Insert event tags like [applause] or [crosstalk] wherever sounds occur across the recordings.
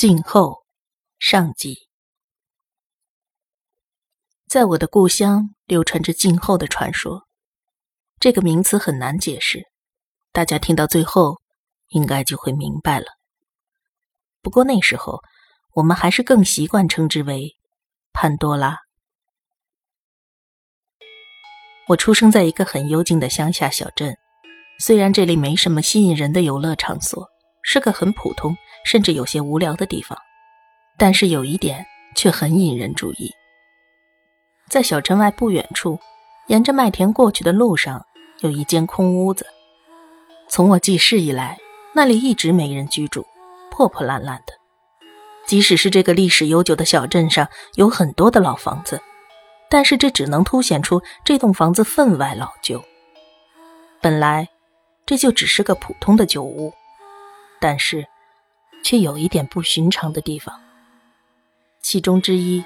静候上集。在我的故乡流传着静候的传说，这个名词很难解释，大家听到最后应该就会明白了。不过那时候我们还是更习惯称之为潘多拉。我出生在一个很幽静的乡下小镇，虽然这里没什么吸引人的游乐场所，是个很普通。甚至有些无聊的地方，但是有一点却很引人注意。在小镇外不远处，沿着麦田过去的路上，有一间空屋子。从我记事以来，那里一直没人居住，破破烂烂的。即使是这个历史悠久的小镇上有很多的老房子，但是这只能凸显出这栋房子分外老旧。本来这就只是个普通的旧屋，但是。却有一点不寻常的地方。其中之一，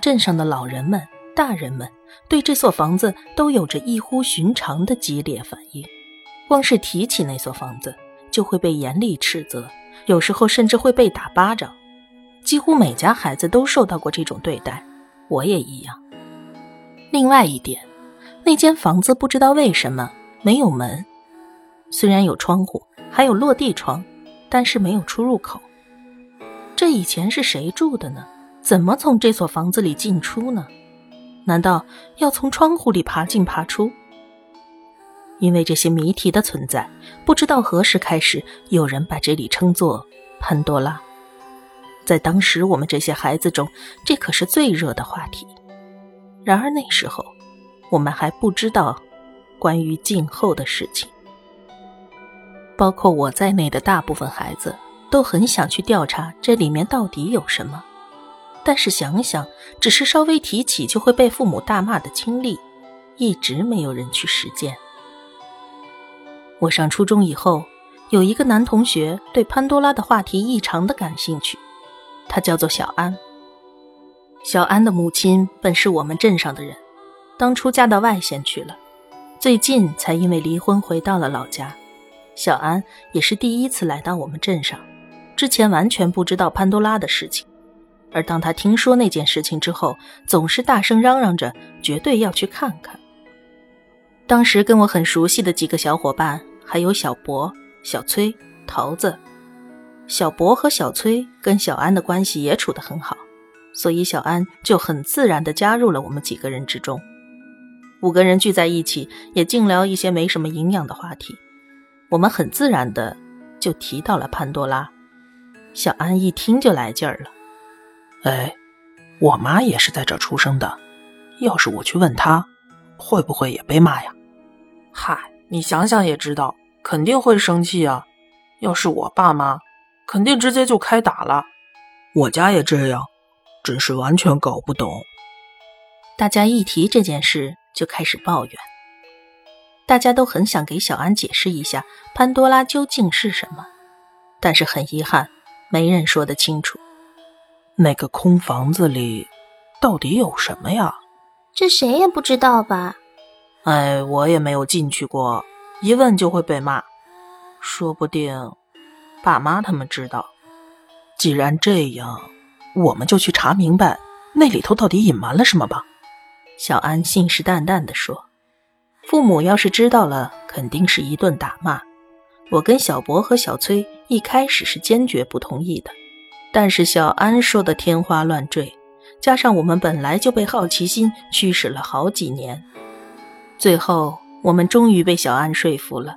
镇上的老人们、大人们对这所房子都有着异乎寻常的激烈反应。光是提起那所房子，就会被严厉斥责，有时候甚至会被打巴掌。几乎每家孩子都受到过这种对待，我也一样。另外一点，那间房子不知道为什么没有门，虽然有窗户，还有落地窗。但是没有出入口，这以前是谁住的呢？怎么从这所房子里进出呢？难道要从窗户里爬进爬出？因为这些谜题的存在，不知道何时开始，有人把这里称作潘多拉。在当时我们这些孩子中，这可是最热的话题。然而那时候，我们还不知道关于静候的事情。包括我在内的大部分孩子都很想去调查这里面到底有什么，但是想想，只是稍微提起就会被父母大骂的经历，一直没有人去实践。我上初中以后，有一个男同学对潘多拉的话题异常的感兴趣，他叫做小安。小安的母亲本是我们镇上的人，当初嫁到外县去了，最近才因为离婚回到了老家。小安也是第一次来到我们镇上，之前完全不知道潘多拉的事情。而当他听说那件事情之后，总是大声嚷嚷着绝对要去看看。当时跟我很熟悉的几个小伙伴，还有小博、小崔、桃子。小博和小崔跟小安的关系也处得很好，所以小安就很自然地加入了我们几个人之中。五个人聚在一起，也净聊一些没什么营养的话题。我们很自然的就提到了潘多拉，小安一听就来劲儿了。哎，我妈也是在这出生的，要是我去问她，会不会也被骂呀？嗨，你想想也知道，肯定会生气啊。要是我爸妈，肯定直接就开打了。我家也这样，真是完全搞不懂。大家一提这件事，就开始抱怨。大家都很想给小安解释一下潘多拉究竟是什么，但是很遗憾，没人说得清楚。那个空房子里到底有什么呀？这谁也不知道吧？哎，我也没有进去过，一问就会被骂。说不定爸妈他们知道。既然这样，我们就去查明白那里头到底隐瞒了什么吧。小安信誓旦旦地说。父母要是知道了，肯定是一顿打骂。我跟小博和小崔一开始是坚决不同意的，但是小安说的天花乱坠，加上我们本来就被好奇心驱使了好几年，最后我们终于被小安说服了。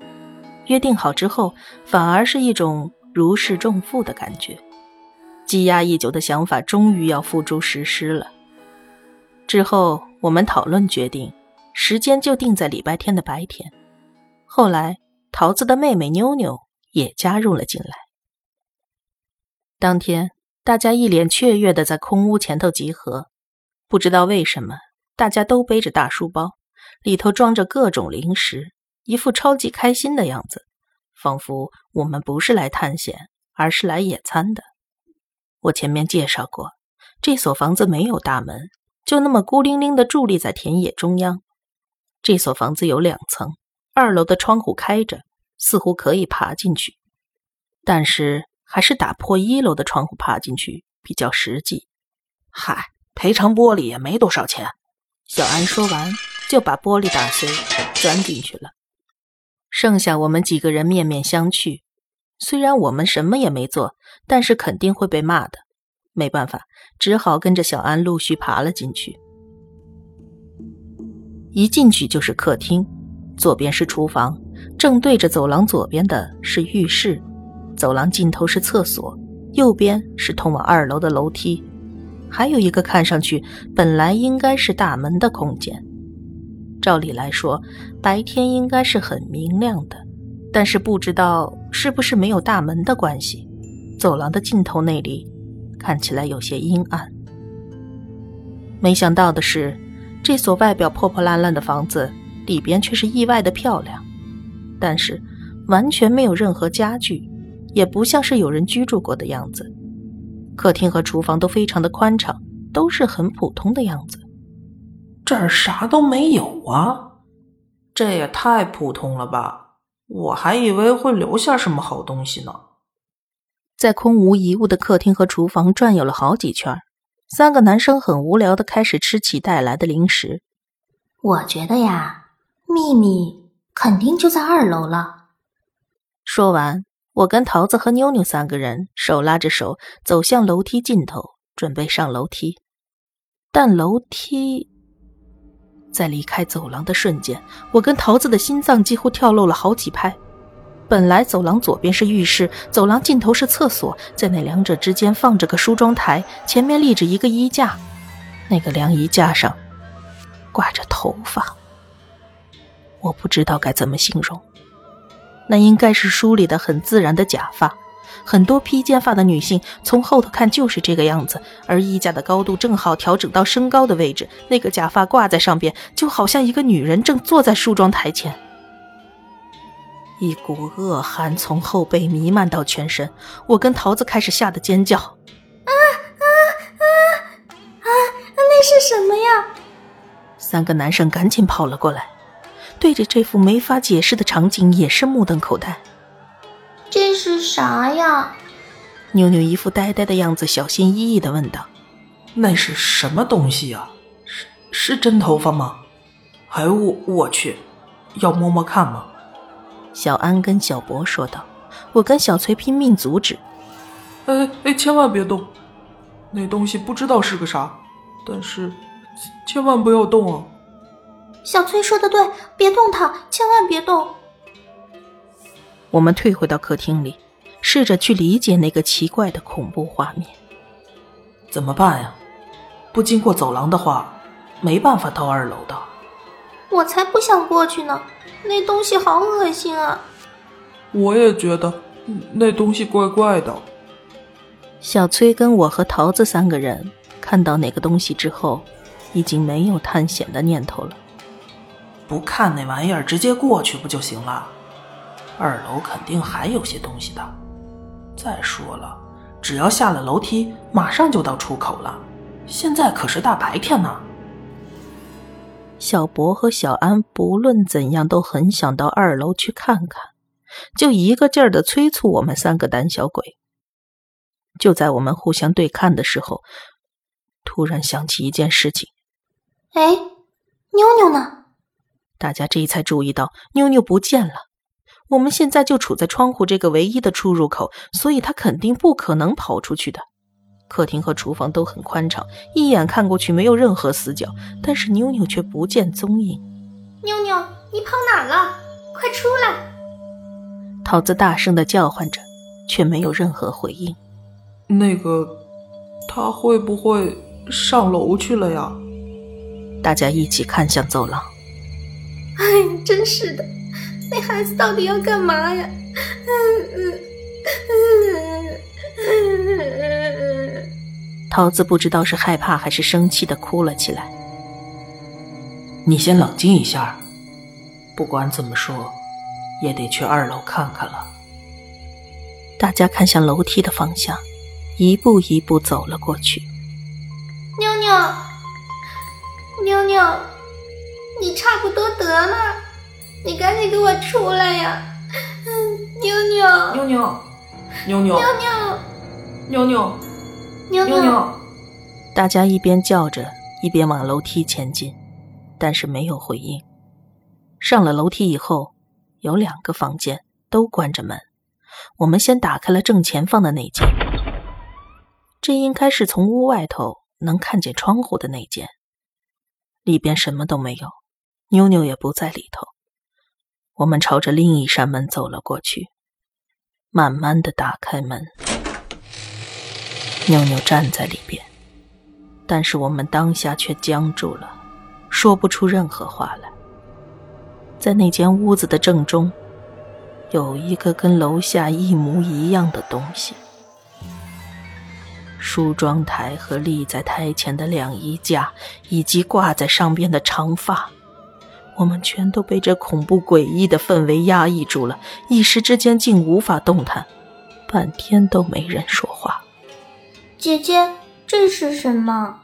约定好之后，反而是一种如释重负的感觉，积压已久的想法终于要付诸实施了。之后我们讨论决定。时间就定在礼拜天的白天。后来，桃子的妹妹妞妞也加入了进来。当天，大家一脸雀跃的在空屋前头集合。不知道为什么，大家都背着大书包，里头装着各种零食，一副超级开心的样子，仿佛我们不是来探险，而是来野餐的。我前面介绍过，这所房子没有大门，就那么孤零零的伫立在田野中央。这所房子有两层，二楼的窗户开着，似乎可以爬进去，但是还是打破一楼的窗户爬进去比较实际。嗨，赔偿玻璃也没多少钱。小安说完，就把玻璃打碎，钻进去了。剩下我们几个人面面相觑。虽然我们什么也没做，但是肯定会被骂的。没办法，只好跟着小安陆续爬了进去。一进去就是客厅，左边是厨房，正对着走廊左边的是浴室，走廊尽头是厕所，右边是通往二楼的楼梯，还有一个看上去本来应该是大门的空间。照理来说，白天应该是很明亮的，但是不知道是不是没有大门的关系，走廊的尽头那里看起来有些阴暗。没想到的是。这所外表破破烂烂的房子，里边却是意外的漂亮，但是完全没有任何家具，也不像是有人居住过的样子。客厅和厨房都非常的宽敞，都是很普通的样子。这儿啥都没有啊，这也太普通了吧！我还以为会留下什么好东西呢。在空无一物的客厅和厨房转悠了好几圈。三个男生很无聊的开始吃起带来的零食。我觉得呀，秘密肯定就在二楼了。说完，我跟桃子和妞妞三个人手拉着手走向楼梯尽头，准备上楼梯。但楼梯在离开走廊的瞬间，我跟桃子的心脏几乎跳漏了好几拍。本来走廊左边是浴室，走廊尽头是厕所，在那两者之间放着个梳妆台，前面立着一个衣架，那个凉衣架上挂着头发，我不知道该怎么形容，那应该是梳理的很自然的假发，很多披肩发的女性从后头看就是这个样子，而衣架的高度正好调整到身高的位置，那个假发挂在上边，就好像一个女人正坐在梳妆台前。一股恶寒从后背弥漫到全身，我跟桃子开始吓得尖叫：“啊啊啊啊！那是什么呀？”三个男生赶紧跑了过来，对着这幅没法解释的场景也是目瞪口呆。这是啥呀？妞妞一副呆呆的样子，小心翼翼的问道：“那是什么东西呀？是是真头发吗？哎我我去，要摸摸看吗？”小安跟小博说道：“我跟小崔拼命阻止，哎哎，千万别动！那东西不知道是个啥，但是千万不要动啊！”小崔说的对，别动它，千万别动。我们退回到客厅里，试着去理解那个奇怪的恐怖画面。怎么办呀？不经过走廊的话，没办法到二楼的。我才不想过去呢。那东西好恶心啊！我也觉得那东西怪怪的。小崔跟我和桃子三个人看到那个东西之后，已经没有探险的念头了。不看那玩意儿，直接过去不就行了？二楼肯定还有些东西的。再说了，只要下了楼梯，马上就到出口了。现在可是大白天呢。小博和小安不论怎样都很想到二楼去看看，就一个劲儿的催促我们三个胆小鬼。就在我们互相对看的时候，突然想起一件事情：哎，妞妞呢？大家这才注意到妞妞不见了。我们现在就处在窗户这个唯一的出入口，所以她肯定不可能跑出去的。客厅和厨房都很宽敞，一眼看过去没有任何死角，但是妞妞却不见踪影。妞妞，你跑哪了？快出来！桃子大声的叫唤着，却没有任何回应。那个，他会不会上楼去了呀？大家一起看向走廊。哎，真是的，那孩子到底要干嘛呀？嗯嗯嗯嗯。桃子不知道是害怕还是生气的哭了起来。你先冷静一下，不管怎么说，也得去二楼看看了。大家看向楼梯的方向，一步一步走了过去。妞妞，妞妞，你差不多得了，你赶紧给我出来呀！妞妞，妞妞，妞妞，妞妞妞，妞妞妞，大家一边叫着，一边往楼梯前进，但是没有回应。上了楼梯以后，有两个房间都关着门，我们先打开了正前方的那间，这应该是从屋外头能看见窗户的那间。里边什么都没有，妞妞也不在里头。我们朝着另一扇门走了过去，慢慢的打开门。妞妞站在里边，但是我们当下却僵住了，说不出任何话来。在那间屋子的正中，有一个跟楼下一模一样的东西。梳妆台和立在台前的晾衣架，以及挂在上边的长发，我们全都被这恐怖诡异的氛围压抑住了，一时之间竟无法动弹，半天都没人说话。姐姐，这是什么？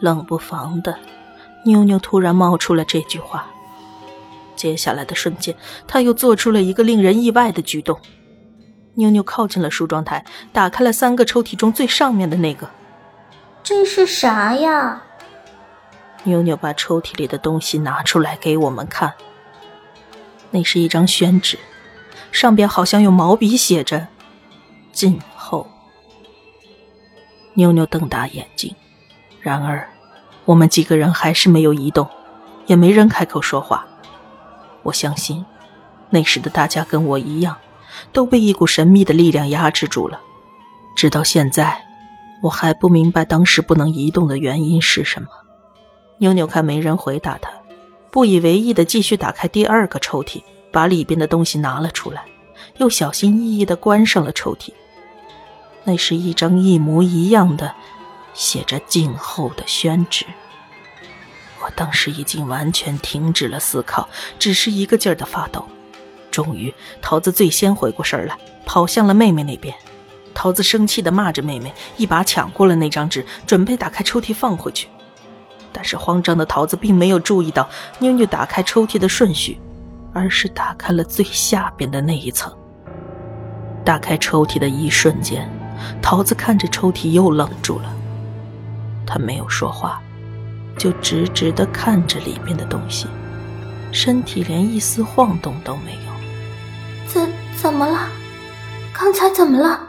冷不防的，妞妞突然冒出了这句话。接下来的瞬间，她又做出了一个令人意外的举动。妞妞靠近了梳妆台，打开了三个抽屉中最上面的那个。这是啥呀？妞妞把抽屉里的东西拿出来给我们看。那是一张宣纸，上边好像用毛笔写着“静候”。妞妞瞪大眼睛，然而我们几个人还是没有移动，也没人开口说话。我相信，那时的大家跟我一样。都被一股神秘的力量压制住了，直到现在，我还不明白当时不能移动的原因是什么。妞妞看没人回答她，不以为意的继续打开第二个抽屉，把里边的东西拿了出来，又小心翼翼的关上了抽屉。那是一张一模一样的写着“静候”的宣纸。我当时已经完全停止了思考，只是一个劲儿的发抖。终于，桃子最先回过神来，跑向了妹妹那边。桃子生气地骂着妹妹，一把抢过了那张纸，准备打开抽屉放回去。但是慌张的桃子并没有注意到妞妞打开抽屉的顺序，而是打开了最下边的那一层。打开抽屉的一瞬间，桃子看着抽屉又愣住了。她没有说话，就直直地看着里面的东西，身体连一丝晃动都没有。怎怎么了？刚才怎么了？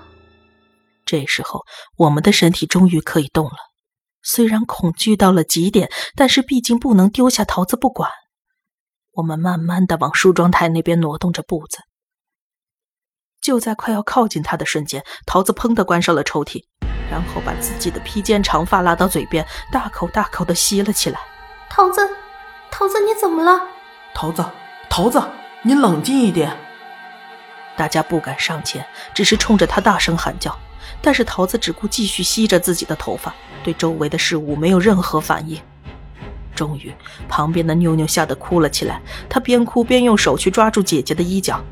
这时候，我们的身体终于可以动了。虽然恐惧到了极点，但是毕竟不能丢下桃子不管。我们慢慢的往梳妆台那边挪动着步子。就在快要靠近他的瞬间，桃子砰的关上了抽屉，然后把自己的披肩长发拉到嘴边，大口大口的吸了起来。桃子，桃子，你怎么了？桃子，桃子，你冷静一点。大家不敢上前，只是冲着他大声喊叫。但是桃子只顾继续吸着自己的头发，对周围的事物没有任何反应。终于，旁边的妞妞吓得哭了起来，她边哭边用手去抓住姐姐的衣角，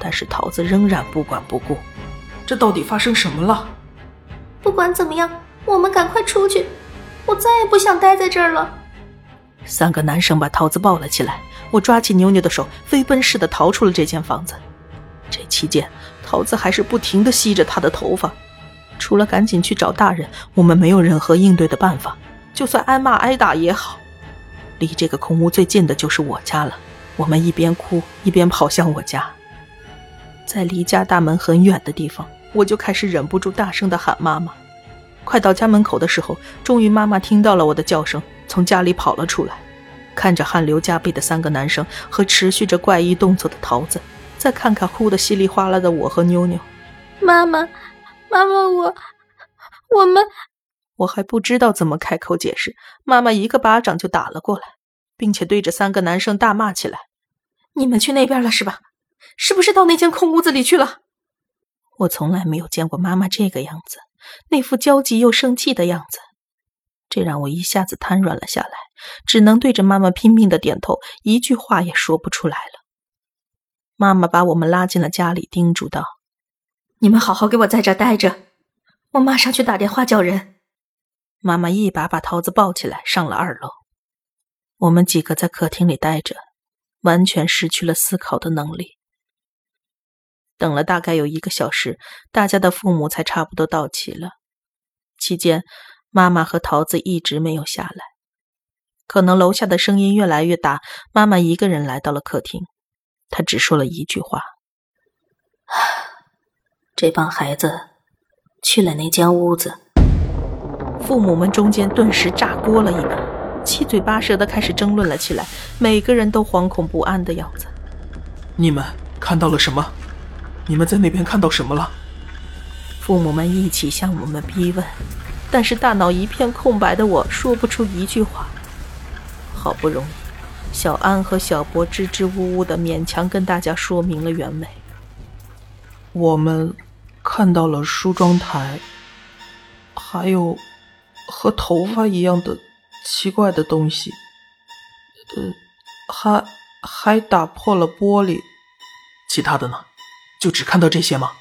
但是桃子仍然不管不顾。这到底发生什么了？不管怎么样，我们赶快出去！我再也不想待在这儿了。三个男生把桃子抱了起来，我抓起妞妞的手，飞奔似的逃出了这间房子。这期间，桃子还是不停的吸着她的头发。除了赶紧去找大人，我们没有任何应对的办法。就算挨骂挨打也好。离这个空屋最近的就是我家了。我们一边哭一边跑向我家。在离家大门很远的地方，我就开始忍不住大声的喊妈妈。快到家门口的时候，终于妈妈听到了我的叫声，从家里跑了出来，看着汗流浃背的三个男生和持续着怪异动作的桃子。再看看哭得稀里哗啦的我和妞妞，妈妈，妈妈，我，我们，我还不知道怎么开口解释，妈妈一个巴掌就打了过来，并且对着三个男生大骂起来：“你们去那边了是吧？是不是到那间空屋子里去了？”我从来没有见过妈妈这个样子，那副焦急又生气的样子，这让我一下子瘫软了下来，只能对着妈妈拼命的点头，一句话也说不出来了。妈妈把我们拉进了家里，叮嘱道：“你们好好给我在这待着，我马上去打电话叫人。”妈妈一把把桃子抱起来，上了二楼。我们几个在客厅里待着，完全失去了思考的能力。等了大概有一个小时，大家的父母才差不多到齐了。期间，妈妈和桃子一直没有下来。可能楼下的声音越来越大，妈妈一个人来到了客厅。她只说了一句话：“这帮孩子去了那间屋子。”父母们中间顿时炸锅了一般，七嘴八舌的开始争论了起来，每个人都惶恐不安的样子。你们看到了什么？你们在那边看到什么了？父母们一起向我们逼问，但是大脑一片空白的我说不出一句话。好不容易，小安和小博支支吾吾的勉强跟大家说明了原委。我们看到了梳妆台，还有和头发一样的奇怪的东西，呃，还还打破了玻璃。其他的呢？就只看到这些吗？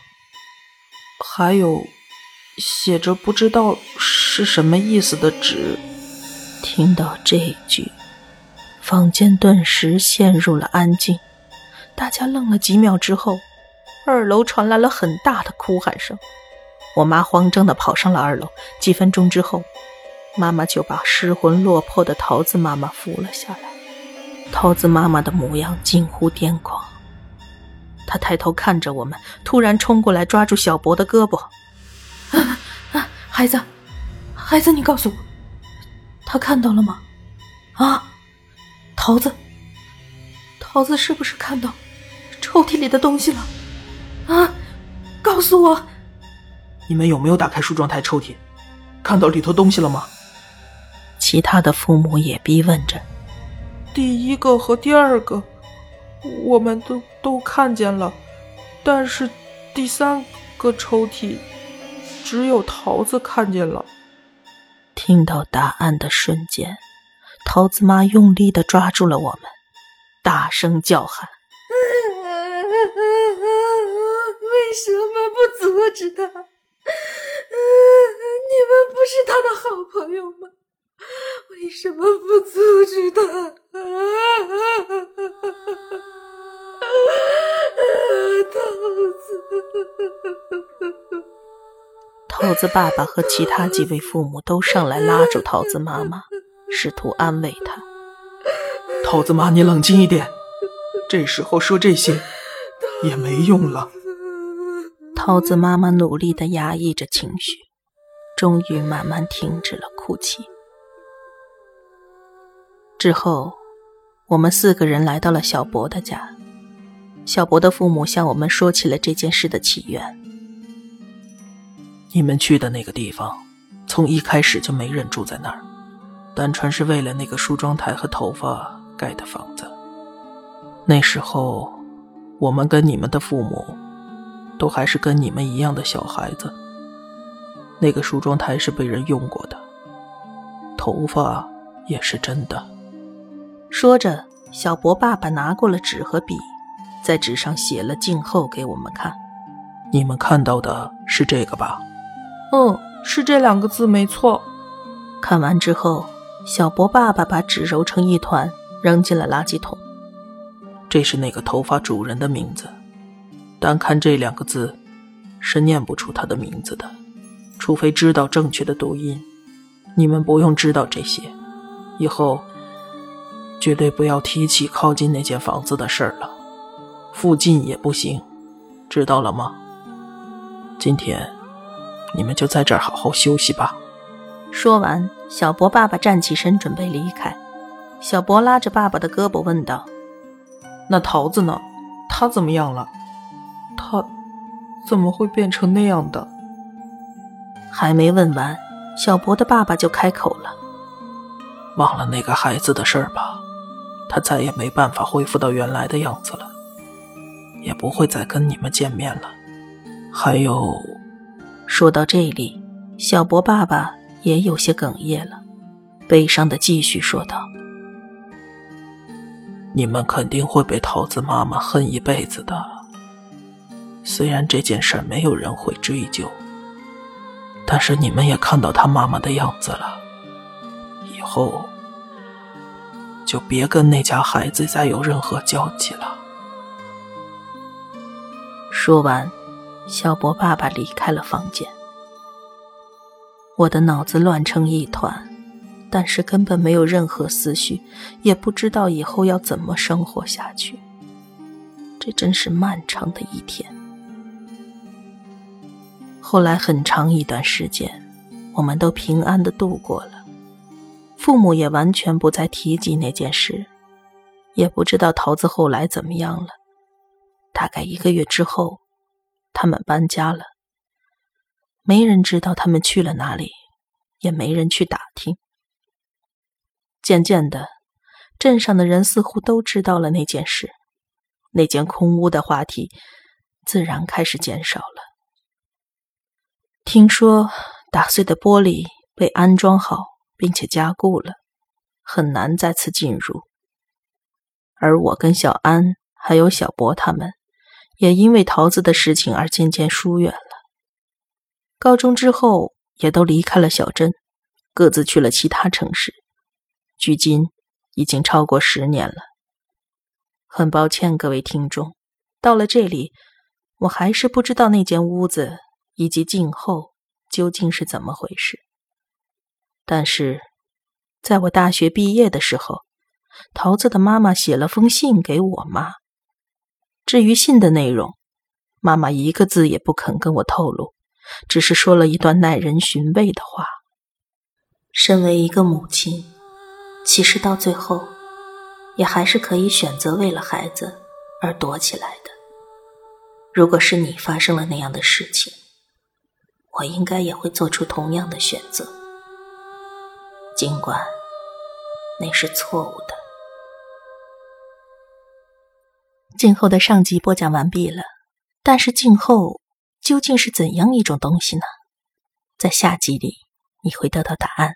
还有写着不知道是什么意思的纸。听到这句，房间顿时陷入了安静。大家愣了几秒之后，二楼传来了很大的哭喊声。我妈慌张的跑上了二楼。几分钟之后，妈妈就把失魂落魄的桃子妈妈扶了下来。桃子妈妈的模样近乎癫狂。他抬头看着我们，突然冲过来抓住小博的胳膊。啊啊！孩子，孩子，你告诉我，他看到了吗？啊，桃子，桃子是不是看到抽屉里的东西了？啊，告诉我，你们有没有打开梳妆台抽屉，看到里头东西了吗？其他的父母也逼问着。第一个和第二个。我们都都看见了，但是第三个抽屉只有桃子看见了。听到答案的瞬间，桃子妈用力的抓住了我们，大声叫喊：“为什么不阻止他？你们不是他的好朋友吗？为什么不阻止他？” [laughs] 桃子爸爸和其他几位父母都上来拉住桃子妈妈，试图安慰她。[laughs] 桃子妈，你冷静一点，这时候说这些也没用了。[laughs] 桃子妈妈努力的压抑着情绪，终于慢慢停止了哭泣。之后，我们四个人来到了小博的家。小博的父母向我们说起了这件事的起源。你们去的那个地方，从一开始就没人住在那儿，单纯是为了那个梳妆台和头发盖的房子。那时候，我们跟你们的父母，都还是跟你们一样的小孩子。那个梳妆台是被人用过的，头发也是真的。说着，小博爸爸拿过了纸和笔。在纸上写了“静候”给我们看，你们看到的是这个吧？嗯，是这两个字，没错。看完之后，小博爸爸把纸揉成一团，扔进了垃圾桶。这是那个头发主人的名字，单看这两个字，是念不出他的名字的，除非知道正确的读音。你们不用知道这些，以后绝对不要提起靠近那间房子的事儿了。附近也不行，知道了吗？今天你们就在这儿好好休息吧。说完，小博爸爸站起身准备离开。小博拉着爸爸的胳膊问道：“那桃子呢？他怎么样了？他怎么会变成那样的？”还没问完，小博的爸爸就开口了：“忘了那个孩子的事儿吧，他再也没办法恢复到原来的样子了。”也不会再跟你们见面了。还有，说到这里，小博爸爸也有些哽咽了，悲伤的继续说道：“你们肯定会被桃子妈妈恨一辈子的。虽然这件事没有人会追究，但是你们也看到他妈妈的样子了。以后就别跟那家孩子再有任何交集了。”说完，小博爸爸离开了房间。我的脑子乱成一团，但是根本没有任何思绪，也不知道以后要怎么生活下去。这真是漫长的一天。后来很长一段时间，我们都平安的度过了，父母也完全不再提及那件事，也不知道桃子后来怎么样了。大概一个月之后，他们搬家了。没人知道他们去了哪里，也没人去打听。渐渐的，镇上的人似乎都知道了那件事，那间空屋的话题自然开始减少了。听说打碎的玻璃被安装好，并且加固了，很难再次进入。而我跟小安还有小博他们。也因为桃子的事情而渐渐疏远了。高中之后，也都离开了小镇，各自去了其他城市。距今已经超过十年了。很抱歉，各位听众，到了这里，我还是不知道那间屋子以及静后究竟是怎么回事。但是，在我大学毕业的时候，桃子的妈妈写了封信给我妈。至于信的内容，妈妈一个字也不肯跟我透露，只是说了一段耐人寻味的话。身为一个母亲，其实到最后，也还是可以选择为了孩子而躲起来的。如果是你发生了那样的事情，我应该也会做出同样的选择，尽管那是错误的。静后的上集播讲完毕了，但是静后究竟是怎样一种东西呢？在下集里你会得到答案。